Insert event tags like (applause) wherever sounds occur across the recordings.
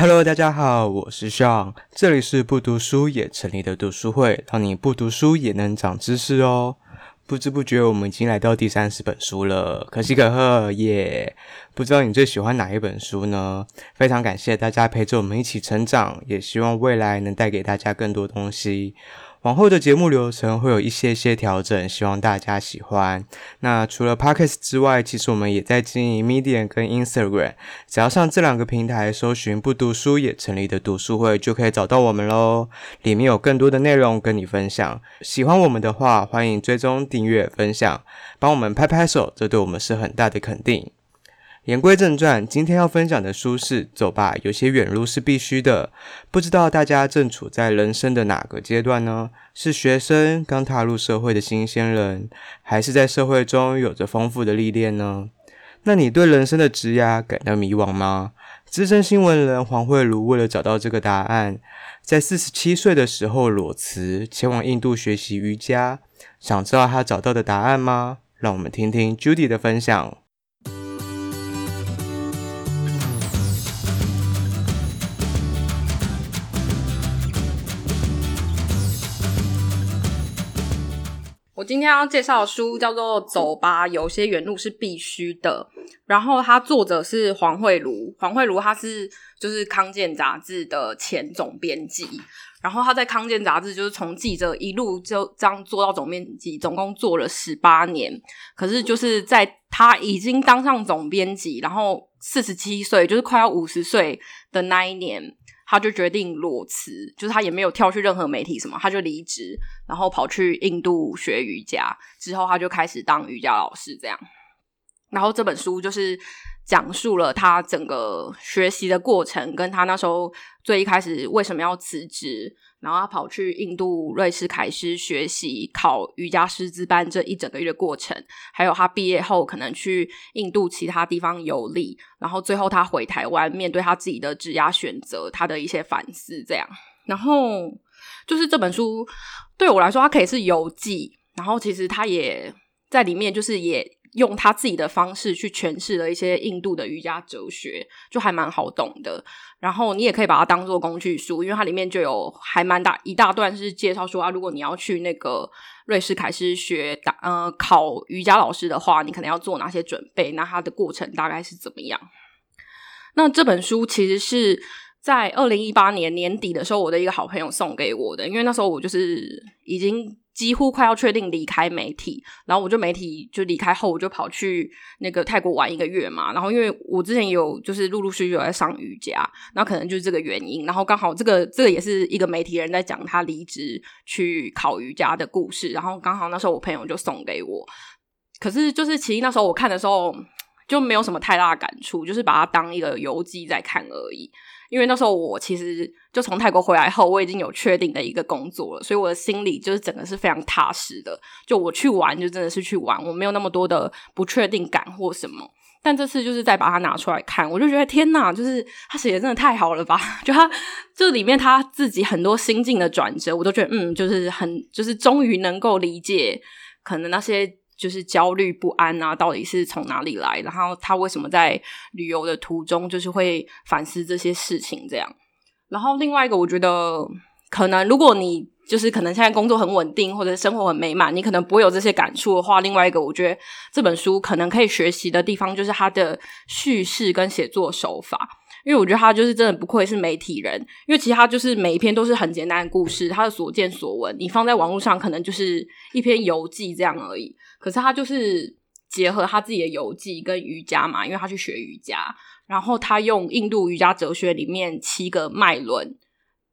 Hello，大家好，我是 Sean，这里是不读书也成立的读书会，让你不读书也能长知识哦。不知不觉，我们已经来到第三十本书了，可喜可贺耶！不知道你最喜欢哪一本书呢？非常感谢大家陪着我们一起成长，也希望未来能带给大家更多东西。往后的节目流程会有一些些调整，希望大家喜欢。那除了 Podcast 之外，其实我们也在经营 Medium 跟 Instagram，只要上这两个平台搜寻“不读书也成立的读书会”，就可以找到我们喽。里面有更多的内容跟你分享。喜欢我们的话，欢迎追踪、订阅、分享，帮我们拍拍手，这对我们是很大的肯定。言归正传，今天要分享的书是《走吧，有些远路是必须的》。不知道大家正处在人生的哪个阶段呢？是学生，刚踏入社会的新鲜人，还是在社会中有着丰富的历练呢？那你对人生的职涯感到迷惘吗？资深新闻人黄慧如为了找到这个答案，在四十七岁的时候裸辞，前往印度学习瑜伽。想知道他找到的答案吗？让我们听听 Judy 的分享。我今天要介绍的书叫做《走吧，有些远路是必须的》，然后它作者是黄慧茹。黄慧茹她是就是康健杂志的前总编辑，然后他在康健杂志就是从记者一路就这样做到总编辑，总共做了十八年。可是就是在他已经当上总编辑，然后四十七岁，就是快要五十岁的那一年。他就决定裸辞，就是他也没有跳去任何媒体什么，他就离职，然后跑去印度学瑜伽。之后他就开始当瑜伽老师，这样。然后这本书就是讲述了他整个学习的过程，跟他那时候最一开始为什么要辞职。然后他跑去印度瑞士凯诗学习考瑜伽师资班这一整个月的过程，还有他毕业后可能去印度其他地方游历，然后最后他回台湾面对他自己的职业选择，他的一些反思这样。然后就是这本书对我来说，它可以是游记，然后其实他也在里面就是也。用他自己的方式去诠释了一些印度的瑜伽哲学，就还蛮好懂的。然后你也可以把它当做工具书，因为它里面就有还蛮大一大段是介绍说啊，如果你要去那个瑞士凯诗学打呃考瑜伽老师的话，你可能要做哪些准备？那它的过程大概是怎么样？那这本书其实是在二零一八年年底的时候，我的一个好朋友送给我的，因为那时候我就是已经。几乎快要确定离开媒体，然后我就媒体就离开后，我就跑去那个泰国玩一个月嘛。然后因为我之前有就是陆陆续续有在上瑜伽，那可能就是这个原因。然后刚好这个这个也是一个媒体人在讲他离职去考瑜伽的故事。然后刚好那时候我朋友就送给我，可是就是其实那时候我看的时候就没有什么太大的感触，就是把它当一个游记在看而已。因为那时候我其实就从泰国回来后，我已经有确定的一个工作了，所以我的心里就是整个是非常踏实的。就我去玩，就真的是去玩，我没有那么多的不确定感或什么。但这次就是再把它拿出来看，我就觉得天哪，就是他写的真的太好了吧！(laughs) 就他这里面他自己很多心境的转折，我都觉得嗯，就是很就是终于能够理解可能那些。就是焦虑不安啊，到底是从哪里来？然后他为什么在旅游的途中就是会反思这些事情？这样。然后另外一个，我觉得可能如果你就是可能现在工作很稳定或者生活很美满，你可能不会有这些感触的话，另外一个我觉得这本书可能可以学习的地方就是它的叙事跟写作手法，因为我觉得他就是真的不愧是媒体人，因为其他就是每一篇都是很简单的故事，他的所见所闻，你放在网络上可能就是一篇游记这样而已。可是他就是结合他自己的游记跟瑜伽嘛，因为他去学瑜伽，然后他用印度瑜伽哲学里面七个脉轮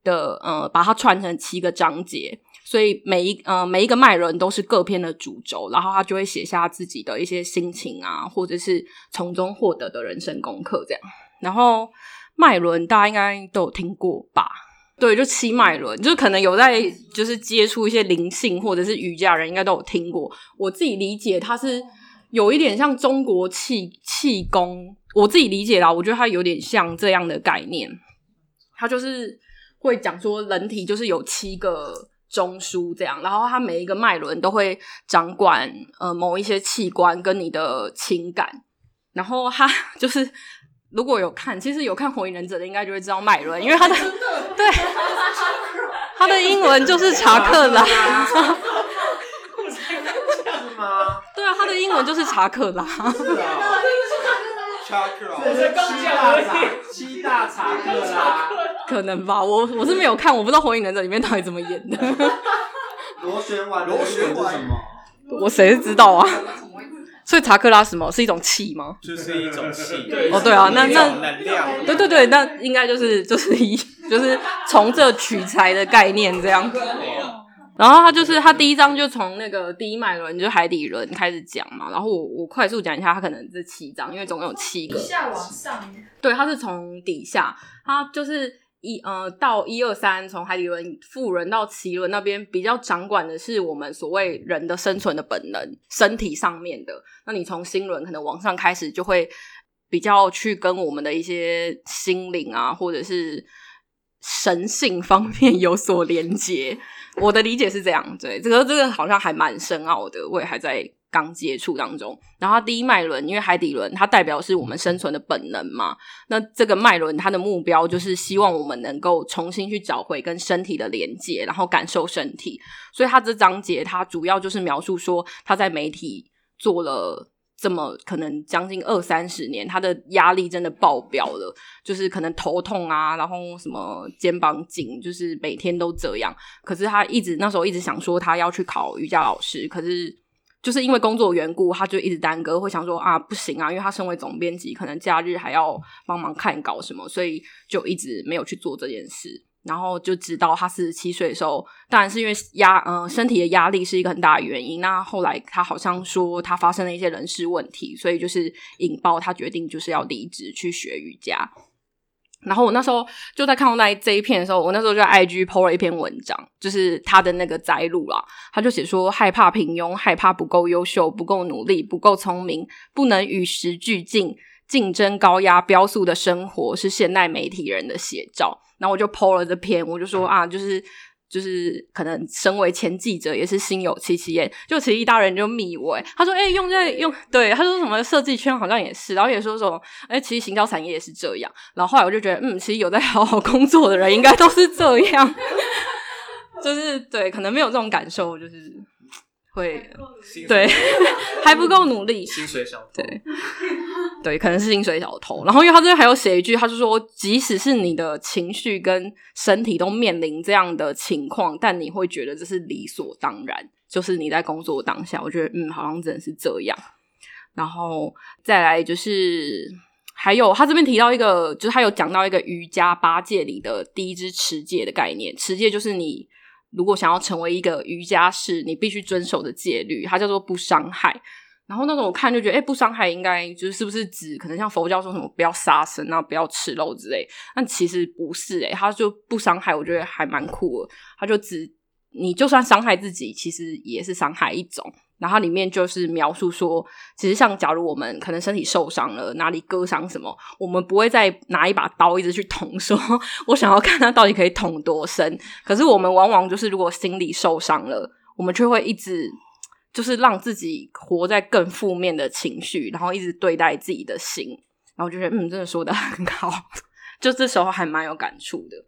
的，呃，把它串成七个章节，所以每一呃每一个脉轮都是各篇的主轴，然后他就会写下自己的一些心情啊，或者是从中获得的人生功课这样。然后脉轮大家应该都有听过吧？对，就七脉轮，就可能有在就是接触一些灵性或者是瑜伽人，应该都有听过。我自己理解，它是有一点像中国气气功。我自己理解啦，我觉得它有点像这样的概念。它就是会讲说，人体就是有七个中枢这样，然后它每一个脉轮都会掌管呃某一些器官跟你的情感，然后它 (laughs) 就是。如果有看，其实有看《火影忍者》的，应该就会知道麦伦，因为他的 (laughs) 对，(laughs) 他的英文就是查克拉。(laughs) 对啊，他的英文就是查克拉。查克拉，七大查克拉，可能吧？我我是没有看，我不知道《火影忍者》里面到底怎么演的。螺旋丸，螺旋丸什么？我谁知道啊？所以查克拉什么是一种气吗？就是一种气。哦，对啊，那那能量。对对对，那应该就是就是一 (laughs) 就是从这取材的概念这样。然后他就是他第一章就从那个第一脉轮就海底轮开始讲嘛，然后我我快速讲一下，他可能这七章，因为总共有七个。下往上。对，他是从底下，他就是一呃到一二三，从海底轮、腹轮到脐轮那边比较掌管的是我们所谓人的生存的本能，身体上面的。那你从心轮可能往上开始，就会比较去跟我们的一些心灵啊，或者是神性方面 (laughs) 有所连接。我的理解是这样，对，这个这个好像还蛮深奥的，我也还在刚接触当中。然后第一脉轮，因为海底轮它代表是我们生存的本能嘛，那这个脉轮它的目标就是希望我们能够重新去找回跟身体的连接，然后感受身体。所以它这章节它主要就是描述说他在媒体做了。这么可能将近二三十年，他的压力真的爆表了，就是可能头痛啊，然后什么肩膀紧，就是每天都这样。可是他一直那时候一直想说他要去考瑜伽老师，可是就是因为工作缘故，他就一直耽搁，会想说啊不行啊，因为他身为总编辑，可能假日还要帮忙看稿什么，所以就一直没有去做这件事。然后就知道他四十七岁的时候，当然是因为压，呃，身体的压力是一个很大的原因。那后来他好像说他发生了一些人事问题，所以就是引爆他决定就是要离职去学瑜伽。然后我那时候就在看到那这一篇的时候，我那时候就在 IG po 了一篇文章，就是他的那个摘录啦。他就写说害怕平庸，害怕不够优秀，不够努力，不够聪明，不能与时俱进，竞争高压飙速的生活是现代媒体人的写照。然后我就 po 了这篇，我就说啊，就是就是可能身为前记者也是心有戚戚焉。就其实一大人就密我，他说哎、欸，用在用对，他说什么设计圈好像也是，然后也说什么哎，其实行销产业也是这样。然后后来我就觉得，嗯，其实有在好好工作的人应该都是这样，(laughs) 就是对，可能没有这种感受，就是会对 (laughs) 还不够努力，薪水小对。对，可能是薪水小偷。然后，因为他这边还有写一句，他就说，即使是你的情绪跟身体都面临这样的情况，但你会觉得这是理所当然。就是你在工作当下，我觉得，嗯，好像真的是这样。然后再来就是，还有他这边提到一个，就是他有讲到一个瑜伽八戒里的第一支持戒的概念。持戒就是你如果想要成为一个瑜伽士，你必须遵守的戒律，它叫做不伤害。然后那种我看就觉得，哎，不伤害应该就是不是指可能像佛教说什么不要杀生啊，不要吃肉之类？但其实不是，诶，他就不伤害，我觉得还蛮酷的。他就指你就算伤害自己，其实也是伤害一种。然后里面就是描述说，其实像假如我们可能身体受伤了，哪里割伤什么，我们不会再拿一把刀一直去捅，说 (laughs) 我想要看他到底可以捅多深。可是我们往往就是如果心里受伤了，我们却会一直。就是让自己活在更负面的情绪，然后一直对待自己的心，然后我觉得嗯，真的说得很好，(laughs) 就这时候还蛮有感触的。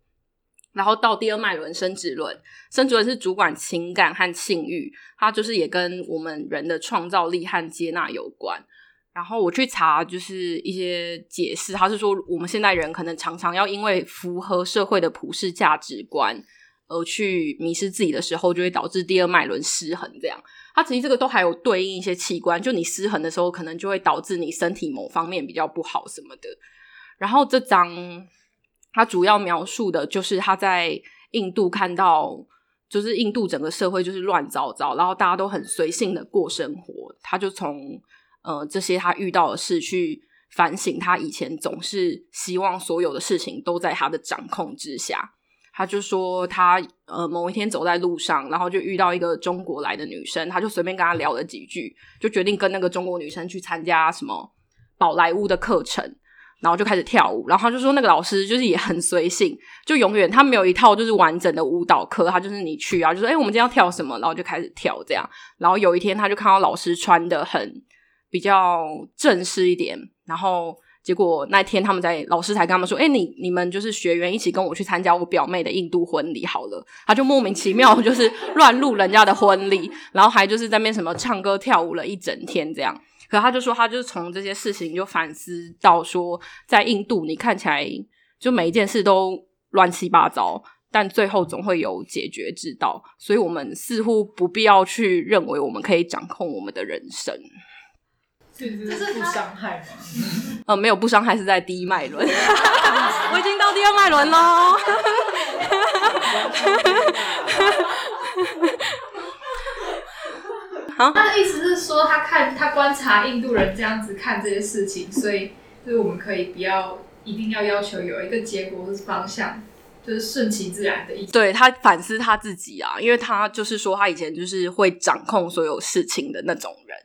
然后到第二脉轮生殖轮，生殖轮是主管情感和性欲，它就是也跟我们人的创造力和接纳有关。然后我去查，就是一些解释，他是说我们现代人可能常常要因为符合社会的普世价值观。而去迷失自己的时候，就会导致第二脉轮失衡。这样，它其实这个都还有对应一些器官，就你失衡的时候，可能就会导致你身体某方面比较不好什么的。然后这张它主要描述的就是他在印度看到，就是印度整个社会就是乱糟糟，然后大家都很随性的过生活。他就从呃这些他遇到的事去反省，他以前总是希望所有的事情都在他的掌控之下。他就说他呃某一天走在路上，然后就遇到一个中国来的女生，他就随便跟她聊了几句，就决定跟那个中国女生去参加什么宝莱坞的课程，然后就开始跳舞。然后他就说那个老师就是也很随性，就永远他没有一套就是完整的舞蹈课，他就是你去啊，就说哎我们今天要跳什么，然后就开始跳这样。然后有一天他就看到老师穿得很比较正式一点，然后结果那天他们在老师才跟他们说：“哎、你你们就是学员一起跟我去参加我表妹的印度婚礼好了。”他就莫名其妙就是乱入人家的婚礼，然后还就是在那什么唱歌跳舞了一整天这样。可他就说，他就是从这些事情就反思到说，在印度你看起来就每一件事都乱七八糟，但最后总会有解决之道。所以我们似乎不必要去认为我们可以掌控我们的人生。这是不伤害吗？呃，(laughs) 没有不伤害，是在第一脉轮。(laughs) 我已经到第二脉轮喽。好，他的意思是说，他看他观察印度人这样子看这些事情，所以就是我们可以不要一定要要求有一个结果或是方向，就是顺其自然的意思。对，他反思他自己啊，因为他就是说他以前就是会掌控所有事情的那种人。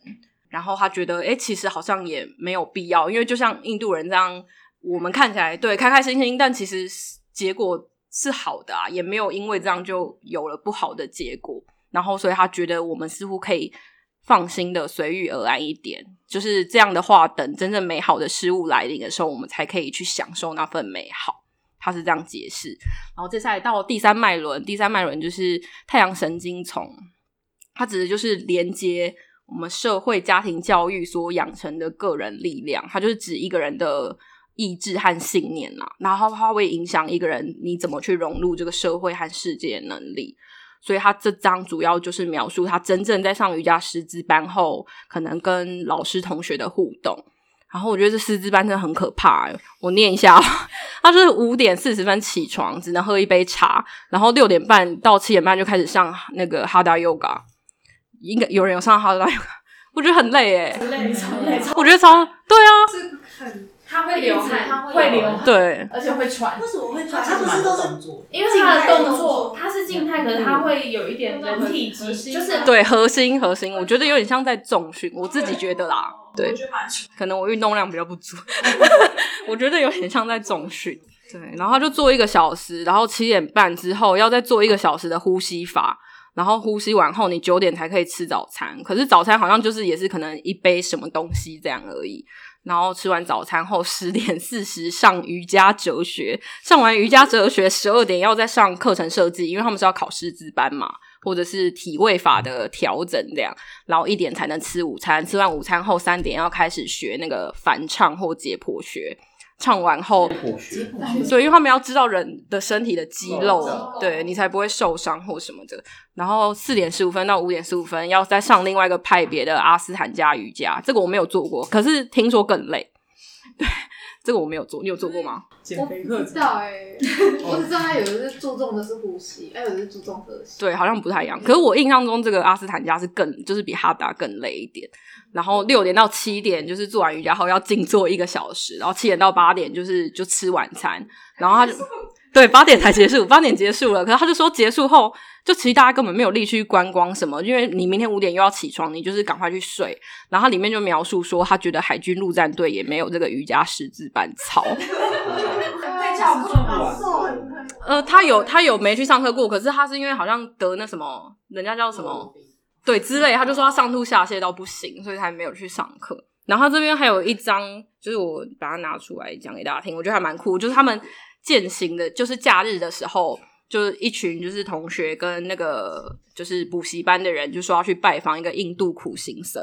然后他觉得，哎，其实好像也没有必要，因为就像印度人这样，我们看起来对开开心心，但其实结果是好的啊，也没有因为这样就有了不好的结果。然后，所以他觉得我们似乎可以放心的随遇而安一点，就是这样的话，等真正美好的事物来临的时候，我们才可以去享受那份美好。他是这样解释。然后接下来到第三脉轮，第三脉轮就是太阳神经丛，它指的就是连接。我们社会家庭教育所养成的个人力量，它就是指一个人的意志和信念啦。然后它会影响一个人你怎么去融入这个社会和世界能力。所以他这章主要就是描述他真正在上瑜伽师资班后，可能跟老师同学的互动。然后我觉得这师资班真的很可怕。我念一下，(laughs) 他就是五点四十分起床，只能喝一杯茶，然后六点半到七点半就开始上那个 Hatha Yoga。应该有人有上哈达，(laughs) 我觉得很累哎，累超累，我觉得超对啊，是很他会流汗，会流汗，对，而且会喘。为什么会喘？他不是都是因为他的动作，他是静态，可是他会有一点人体核心，就是对核心核心，我觉得有点像在重训，我自己觉得啦，对，可能我运动量比较不足，(laughs) 我觉得有点像在重训，对，然后就做一个小时，然后七点半之后要再做一个小时的呼吸法。然后呼吸完后，你九点才可以吃早餐。可是早餐好像就是也是可能一杯什么东西这样而已。然后吃完早餐后，十点四十上瑜伽哲学，上完瑜伽哲学，十二点要再上课程设计，因为他们是要考师资班嘛，或者是体位法的调整这样。然后一点才能吃午餐，吃完午餐后三点要开始学那个反唱或解剖学。唱完后，所以因为他们要知道人的身体的肌肉，对你才不会受伤或什么的。然后四点十五分到五点十五分要再上另外一个派别的阿斯坦加瑜伽，这个我没有做过，可是听说更累。对，这个我没有做，你有做过吗？我不知道哎、欸，(laughs) 我只知道他有的是注重的是呼吸，还有的是注重核心。对，好像不太一样。可是我印象中这个阿斯坦加是更，就是比哈达更累一点。然后六点到七点就是做完瑜伽后要静坐一个小时，然后七点到八点就是就吃晚餐，然后他就 (laughs) 对八点才结束，(laughs) 八点结束了。可是他就说结束后，就其实大家根本没有力去观光什么，因为你明天五点又要起床，你就是赶快去睡。然后他里面就描述说，他觉得海军陆战队也没有这个瑜伽师资班操。(laughs) 呃，他有他有没去上课过，可是他是因为好像得那什么，人家叫什么？对，之类，他就说他上吐下泻到不行，所以才没有去上课。然后他这边还有一张，就是我把它拿出来讲给大家听，我觉得还蛮酷。就是他们健行的，就是假日的时候，就是一群就是同学跟那个就是补习班的人，就说要去拜访一个印度苦行僧，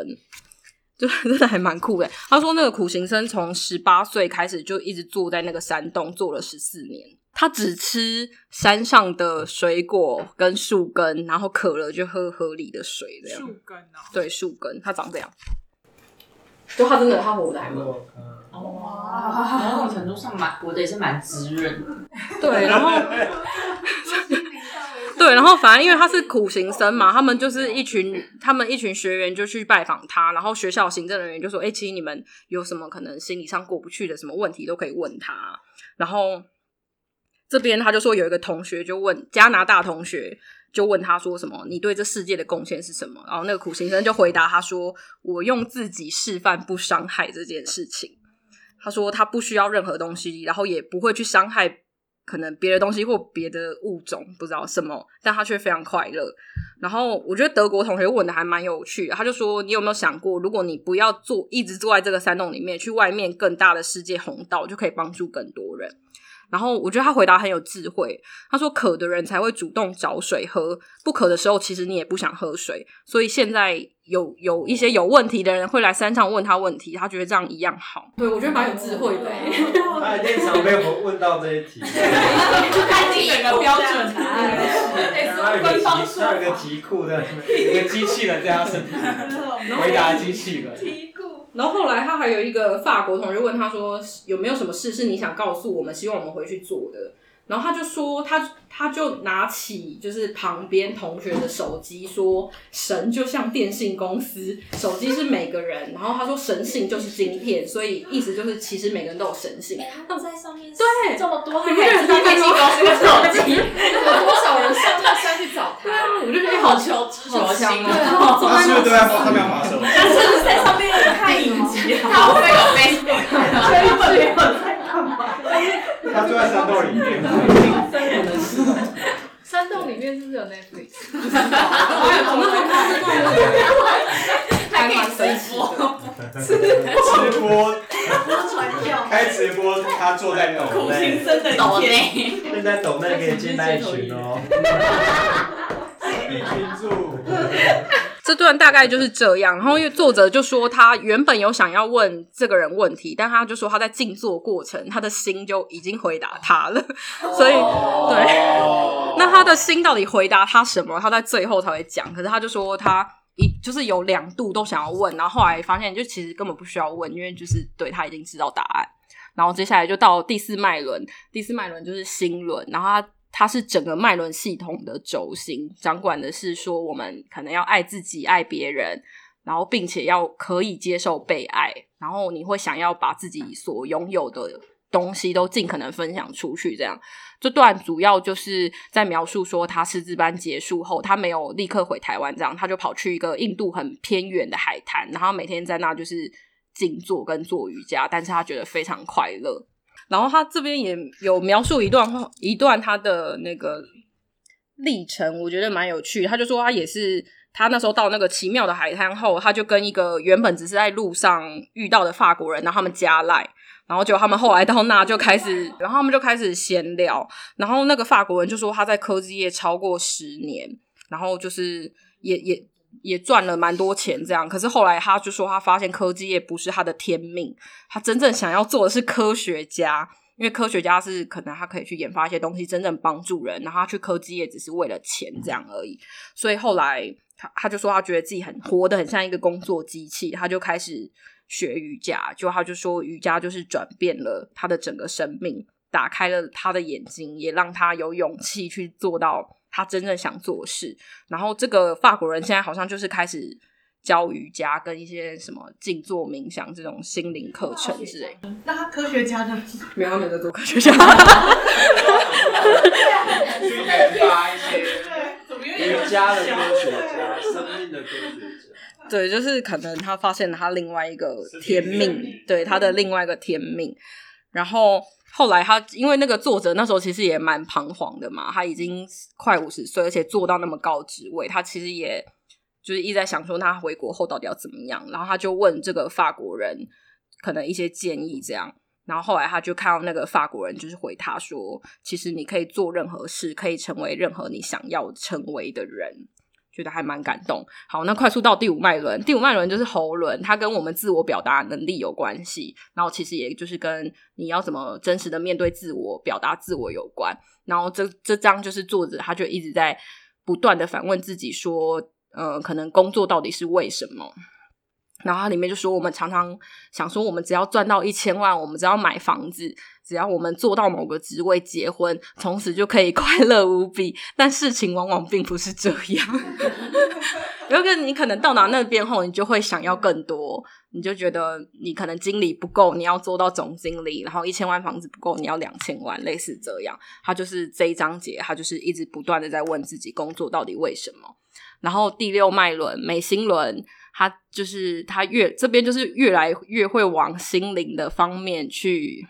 就真的还蛮酷的。他说那个苦行僧从十八岁开始就一直坐在那个山洞坐了十四年。他只吃山上的水果跟树根，然后渴了就喝河里的水，这样。树根啊？对，树根，它长这样。就他真的，他活的还蛮。哇！某种程度上蛮，活的也是蛮滋润。对，然后。(laughs) 对，然后反正因为他是苦行僧嘛，他们就是一群，他们一群学员就去拜访他，然后学校行政人员就说：“哎，其实你们有什么可能心理上过不去的什么问题，都可以问他。”然后。这边他就说有一个同学就问加拿大同学就问他说什么，你对这世界的贡献是什么？然后那个苦行僧就回答他说，我用自己示范不伤害这件事情。他说他不需要任何东西，然后也不会去伤害可能别的东西或别的物种，不知道什么，但他却非常快乐。然后我觉得德国同学问的还蛮有趣的，他就说：“你有没有想过，如果你不要坐，一直坐在这个山洞里面，去外面更大的世界红道，就可以帮助更多人。”然后我觉得他回答很有智慧。他说：“渴的人才会主动找水喝，不渴的时候，其实你也不想喝水。所以现在有有一些有问题的人会来山上问他问题，他觉得这样一样好。对，我觉得蛮有智慧的。(laughs) 他一定常被我问到这一题，(laughs) 他已经有个标准答案。他有个题，他有个题库的，一个机器人在他身边 (laughs) 回答机器人。然后后来他还有一个法国同学问他说：“有没有什么事是你想告诉我们，希望我们回去做的？”然后他就说他他就拿起就是旁边同学的手机说：“神就像电信公司，手机是每个人。”然后他说：“神性就是晶片，所以意思就是其实每个人都有神性。(laughs) ”他们在上面对这么多，还可以知道电信公司的手机，有多少人上上山去找他？对啊，我就觉得好求知好香啊！他是不是都在上面滑手机？他是不是在上面看影集？他会有 Facebook，他坐在山洞里面。山洞里面是不是有 Netflix？我们很看这种，还可以直播，直播，传教，开直播，他坐在抖苦内，行僧的抖内，现在抖内可以进那群哦。(laughs) 一群住。这段大概就是这样，然后因为作者就说他原本有想要问这个人问题，但他就说他在静坐过程，他的心就已经回答他了，(laughs) 所以对，那他的心到底回答他什么？他在最后才会讲。可是他就说他一就是有两度都想要问，然后后来发现就其实根本不需要问，因为就是对他已经知道答案。然后接下来就到第四脉轮，第四脉轮就是心轮，然后他。它是整个脉轮系统的轴心，掌管的是说我们可能要爱自己、爱别人，然后并且要可以接受被爱，然后你会想要把自己所拥有的东西都尽可能分享出去。这样，这段主要就是在描述说他师资班结束后，他没有立刻回台湾，这样他就跑去一个印度很偏远的海滩，然后每天在那就是静坐跟做瑜伽，但是他觉得非常快乐。然后他这边也有描述一段话，一段他的那个历程，我觉得蛮有趣。他就说他也是，他那时候到那个奇妙的海滩后，他就跟一个原本只是在路上遇到的法国人，然后他们加赖，然后就他们后来到那就开始，然后他们就开始闲聊。然后那个法国人就说他在科技业超过十年，然后就是也也。也赚了蛮多钱，这样。可是后来他就说，他发现科技业不是他的天命，他真正想要做的是科学家，因为科学家是可能他可以去研发一些东西，真正帮助人。然后他去科技业只是为了钱这样而已。所以后来他他就说，他觉得自己很活得很像一个工作机器，他就开始学瑜伽。就他就说，瑜伽就是转变了他的整个生命，打开了他的眼睛，也让他有勇气去做到。他真正想做的事，然后这个法国人现在好像就是开始教瑜伽跟一些什么静坐冥想这种心灵课程之类。那他科学家呢？(laughs) 没有，他没有在做科学家。去研发一些瑜伽的科学家，生命的科学家。对，就是可能他发现了他另外一个天命，对他的另外一个天命，然后。后来他因为那个作者那时候其实也蛮彷徨的嘛，他已经快五十岁，而且做到那么高职位，他其实也就是一直在想说，他回国后到底要怎么样。然后他就问这个法国人可能一些建议，这样。然后后来他就看到那个法国人就是回他说，其实你可以做任何事，可以成为任何你想要成为的人。觉得还蛮感动。好，那快速到第五脉轮，第五脉轮就是喉轮，它跟我们自我表达能力有关系。然后其实也就是跟你要怎么真实的面对自我、表达自我有关。然后这这张就是作者他就一直在不断的反问自己说，呃，可能工作到底是为什么？然后它里面就说，我们常常想说，我们只要赚到一千万，我们只要买房子，只要我们做到某个职位，结婚，从此就可以快乐无比。但事情往往并不是这样。(laughs) 有个你可能到达那边后，你就会想要更多，你就觉得你可能经理不够，你要做到总经理，然后一千万房子不够，你要两千万，类似这样。他就是这一章节，他就是一直不断的在问自己，工作到底为什么？然后第六脉轮，眉心轮。他就是他越这边就是越来越会往心灵的方面去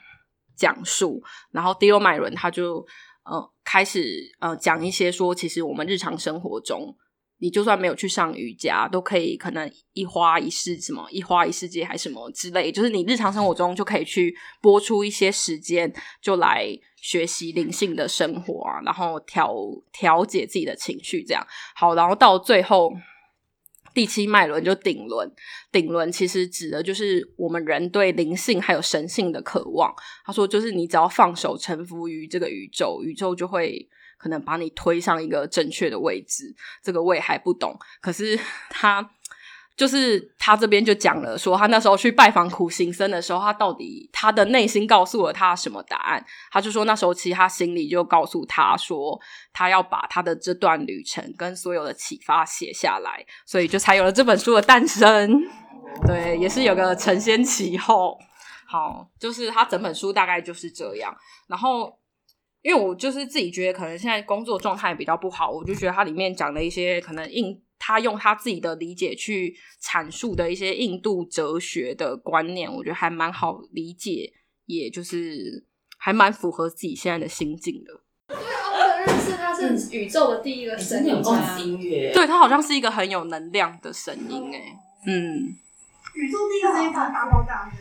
讲述，然后迪欧麦伦他就呃开始呃讲一些说，其实我们日常生活中。你就算没有去上瑜伽，都可以可能一花一世什么一花一世界还什么之类，就是你日常生活中就可以去拨出一些时间，就来学习灵性的生活啊，然后调调节自己的情绪，这样好。然后到最后第七脉轮就顶轮，顶轮其实指的就是我们人对灵性还有神性的渴望。他说，就是你只要放手臣服于这个宇宙，宇宙就会。可能把你推上一个正确的位置，这个我也还不懂。可是 (laughs) 他就是他这边就讲了，说他那时候去拜访苦行僧的时候，他到底他的内心告诉了他什么答案？他就说那时候其实他心里就告诉他说，他要把他的这段旅程跟所有的启发写下来，所以就才有了这本书的诞生。(laughs) 对，也是有个承先启后。好，就是他整本书大概就是这样，然后。因为我就是自己觉得，可能现在工作状态比较不好，我就觉得它里面讲的一些可能应，他用他自己的理解去阐述的一些印度哲学的观念，我觉得还蛮好理解，也就是还蛮符合自己现在的心境的。对啊，我有认识他是宇宙的第一个声音，音乐，对他好像是一个很有能量的声音，哎，嗯，宇宙第一个声音大爆炸，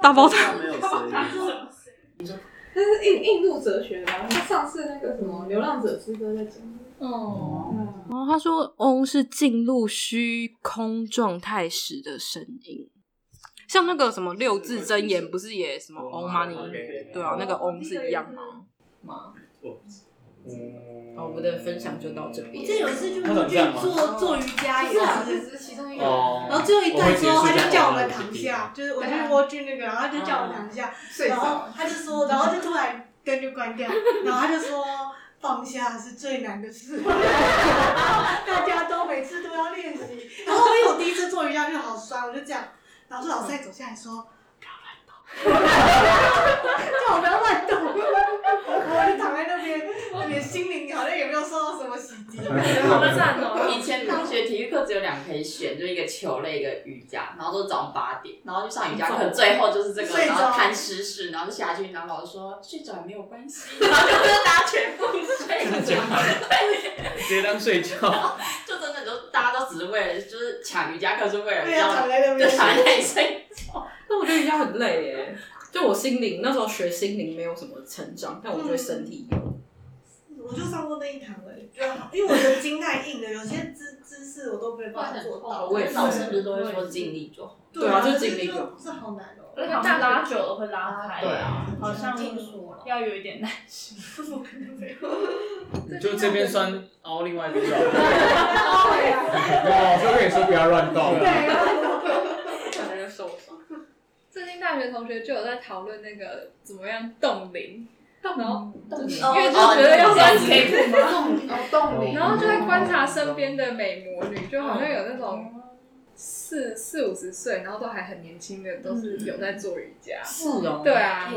大爆炸没有声音。这是印印度哲学吧？他上次那个什么《流浪者之歌》在讲。哦，然后他说“嗡”是进入虚空状态时的声音，像那个什么六字真言，不是也什么“嗡嘛呢”？对啊，那个“嗡”是一样吗？吗？嗯，好，我们的分享就到这边。这有一次就是去做做瑜伽，也是是其中一个。然后最后一段说，他就叫我们躺下，就是我去卧具那个，然后他就叫我们躺下，然后他就说，然后就突然灯就关掉，然后他就说放下是最难的事，(laughs) 大家都每次都要练习。然后因为我第一次做瑜伽就好酸，我就这样，然后老师再走下来说。叫我不要乱动，我就躺在那边，你的心灵好像也没有受到什么袭击。好赞哦！以前大学体育课只有两个可以选，就一个球类，一个瑜伽，然后都是早上八点，然后就上瑜伽课，最后就是这个，然后谈时事，然后就下去，然后老师说 (laughs) 睡着也没有关系，然后就是大家全部睡着，对，直接当睡觉，就真的就大家都只是为了就是抢瑜伽课，是为了 (laughs) 要躺在那边睡觉。那我觉得瑜伽很累耶，就我心灵那时候学心灵没有什么成长，但我觉得身体有。我就上过那一堂而已，就好，因为我的筋太硬了，有些姿姿势我都没办法做到。我老师不是都会说尽力就好。对啊，就尽力就好。这好难哦，而且拉久了会拉开。对啊，好像要有一点耐心。就这边酸，凹另外一边就好。(laughs) 对啊。哦，就跟你说不要乱动。对。可能就受伤。最近大学同学就有在讨论那个怎么样冻龄。然后，因为就觉得要算 K 嘛，然后就在观察身边的美魔女，就好像有那种四四五十岁，然后都还很年轻的，都是有在做瑜伽。是哦。对啊。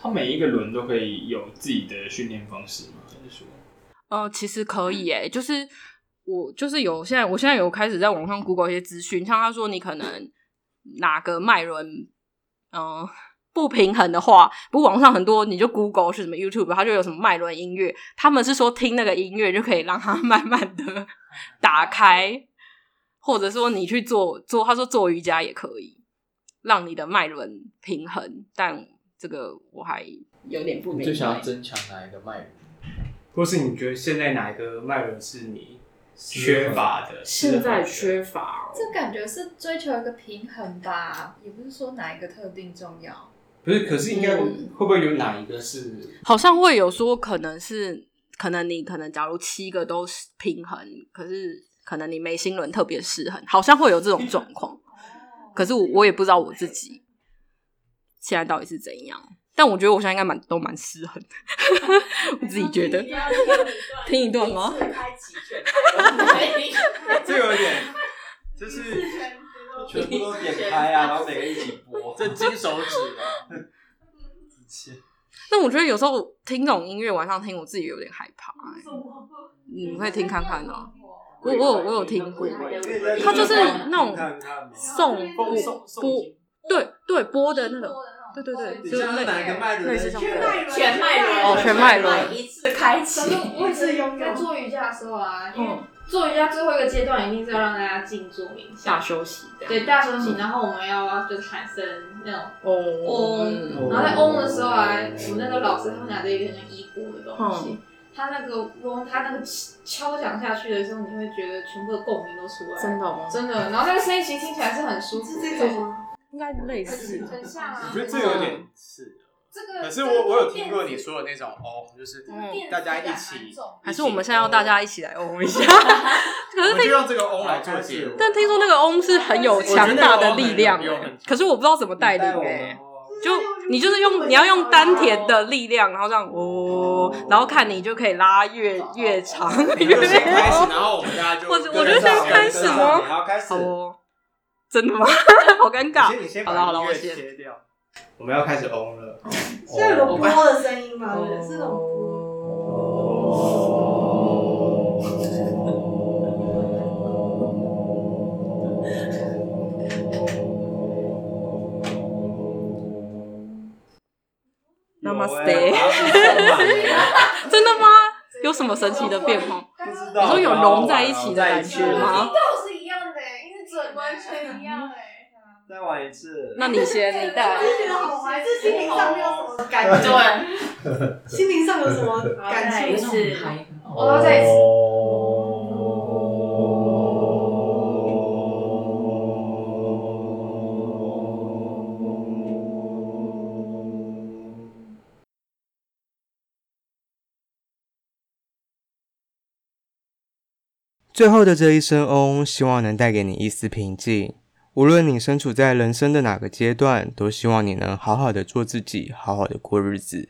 他每一个轮都可以有自己的训练方式吗？还是说？呃，其实可以诶，就是我就是有现在，我现在有开始在网上 Google 一些资讯，像他说你可能哪个脉轮，嗯。不平衡的话，不过网上很多，你就 Google 是什么 YouTube，它就有什么脉轮音乐。他们是说听那个音乐就可以让它慢慢的打开，(laughs) 或者说你去做做，他说做瑜伽也可以让你的脉轮平衡。但这个我还有点不明白。最想要增强哪一个脉轮，或是你觉得现在哪一个脉轮是你缺乏的？现在缺乏、哦，这感觉是追求一个平衡吧，也不是说哪一个特定重要。不是，可是应该会不会有哪一个是？好像会有说，可能是可能你可能假如七个都是平衡，可是可能你眉心轮特别失衡，好像会有这种状况。可是我我也不知道我自己现在到底是怎样，但我觉得我现在应该蛮都蛮失衡的。(laughs) 我自己觉得。听一段吗？这有点，就是。全部都点开啊，然后每个一起播，这金手指啊！(laughs) 但我觉得有时候听这种音乐，晚上听我自己有点害怕、欸。你可以听看看啊。我我有我有听过，它就是那种送播播，对对播的那种。对对对，就是像是哪一个？类似像全脉轮，全脉轮哦全脉轮一次开启。我以前在做瑜伽的时候啊，因为嗯做瑜伽最后一个阶段一定是要让大家静坐冥想大，休息的。对大休息，然后我们要就是喊声那种哦，嗡，然后在嗡的时候啊，我们那个老师他们拿着一个像衣钵的东西，他那个嗡，他那个敲响下去的时候，你会觉得全部的共鸣都出来，真的吗？真的，然后那个声音其实听起来是很舒服，是这种吗？应该类很似。很像啊。我觉得这有点是。这个，可是我我有听过你说的那种哦，就是大家一起，还是我们现在要大家一起来嗡一下？(laughs) 可是我们就听，用这个嗡来做结尾。但听说那个嗡是很有强大的力量可是我不知道怎么带领哎、就你就是用你要用丹田的力量，然后这样哦，然后看你就可以拉越越长越始，然后我们大家就我我觉得先开始吗好，开始。哦，真的吗？(laughs) 好尴尬先你先好了好了，把音乐我先。切掉。我们要开始嗡了。是有种波的声音吗？对不对？是那种有 Namaste 真的吗？有什么神奇的变化？不知道。你说有融在一起的感觉吗？都是一样的，因为整完全一样哎。再玩一次。那你先，你带 (laughs) 我。就觉得好玩，这心灵上没有什么感觉，对，心灵上有什么感再触一次，我要再一次。最后的这一声嗡，希望能带给你一丝平静。无论你身处在人生的哪个阶段，都希望你能好好的做自己，好好的过日子，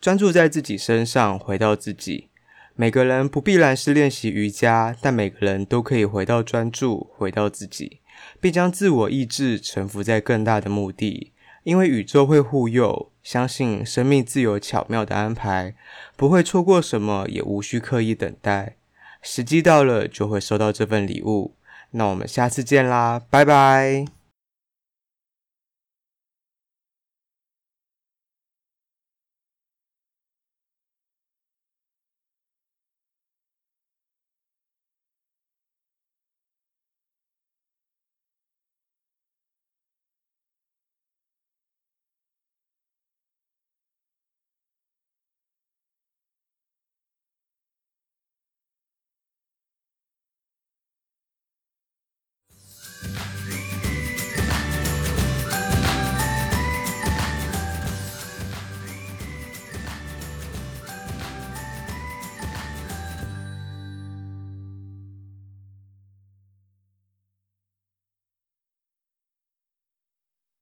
专注在自己身上，回到自己。每个人不必然是练习瑜伽，但每个人都可以回到专注，回到自己，并将自我意志臣服在更大的目的。因为宇宙会护佑，相信生命自有巧妙的安排，不会错过什么，也无需刻意等待。时机到了，就会收到这份礼物。那我们下次见啦，拜拜。